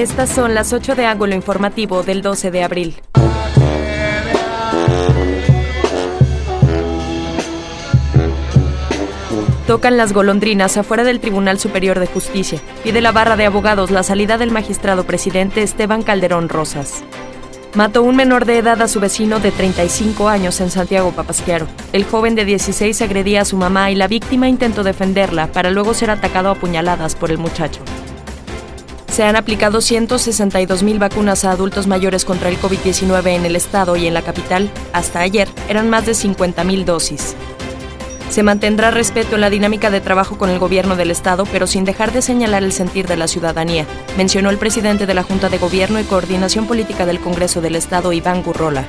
Estas son las 8 de ángulo informativo del 12 de abril. Tocan las golondrinas afuera del Tribunal Superior de Justicia. Pide la barra de abogados la salida del magistrado presidente Esteban Calderón Rosas. Mató un menor de edad a su vecino de 35 años en Santiago Papasquiaro. El joven de 16 agredía a su mamá y la víctima intentó defenderla para luego ser atacado a puñaladas por el muchacho. Se han aplicado 162 mil vacunas a adultos mayores contra el COVID-19 en el estado y en la capital. Hasta ayer eran más de 50 mil dosis. Se mantendrá respeto en la dinámica de trabajo con el gobierno del Estado, pero sin dejar de señalar el sentir de la ciudadanía, mencionó el presidente de la Junta de Gobierno y Coordinación Política del Congreso del Estado, Iván Gurrola.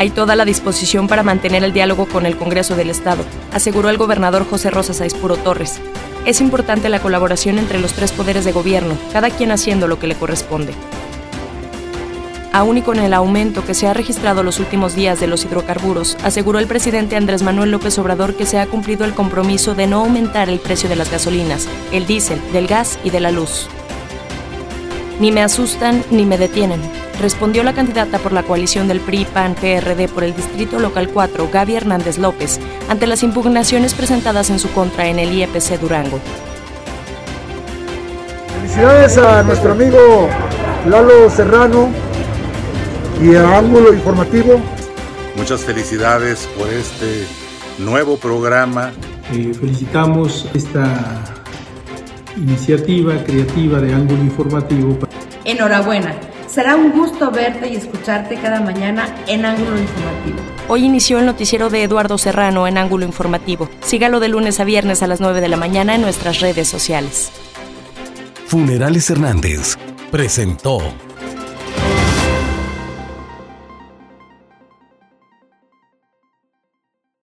Hay toda la disposición para mantener el diálogo con el Congreso del Estado, aseguró el gobernador José Rosa Saispuro Torres. Es importante la colaboración entre los tres poderes de gobierno, cada quien haciendo lo que le corresponde aún y con el aumento que se ha registrado los últimos días de los hidrocarburos, aseguró el presidente Andrés Manuel López Obrador que se ha cumplido el compromiso de no aumentar el precio de las gasolinas, el diésel, del gas y de la luz. Ni me asustan ni me detienen, respondió la candidata por la coalición del PRI-PAN-PRD por el Distrito Local 4, Gaby Hernández López, ante las impugnaciones presentadas en su contra en el IEPC Durango. Felicidades a nuestro amigo Lalo Serrano, y a ángulo informativo. Muchas felicidades por este nuevo programa. Eh, felicitamos esta iniciativa creativa de ángulo informativo. Enhorabuena. Será un gusto verte y escucharte cada mañana en Ángulo Informativo. Hoy inició el noticiero de Eduardo Serrano en Ángulo Informativo. Sígalo de lunes a viernes a las 9 de la mañana en nuestras redes sociales. Funerales Hernández presentó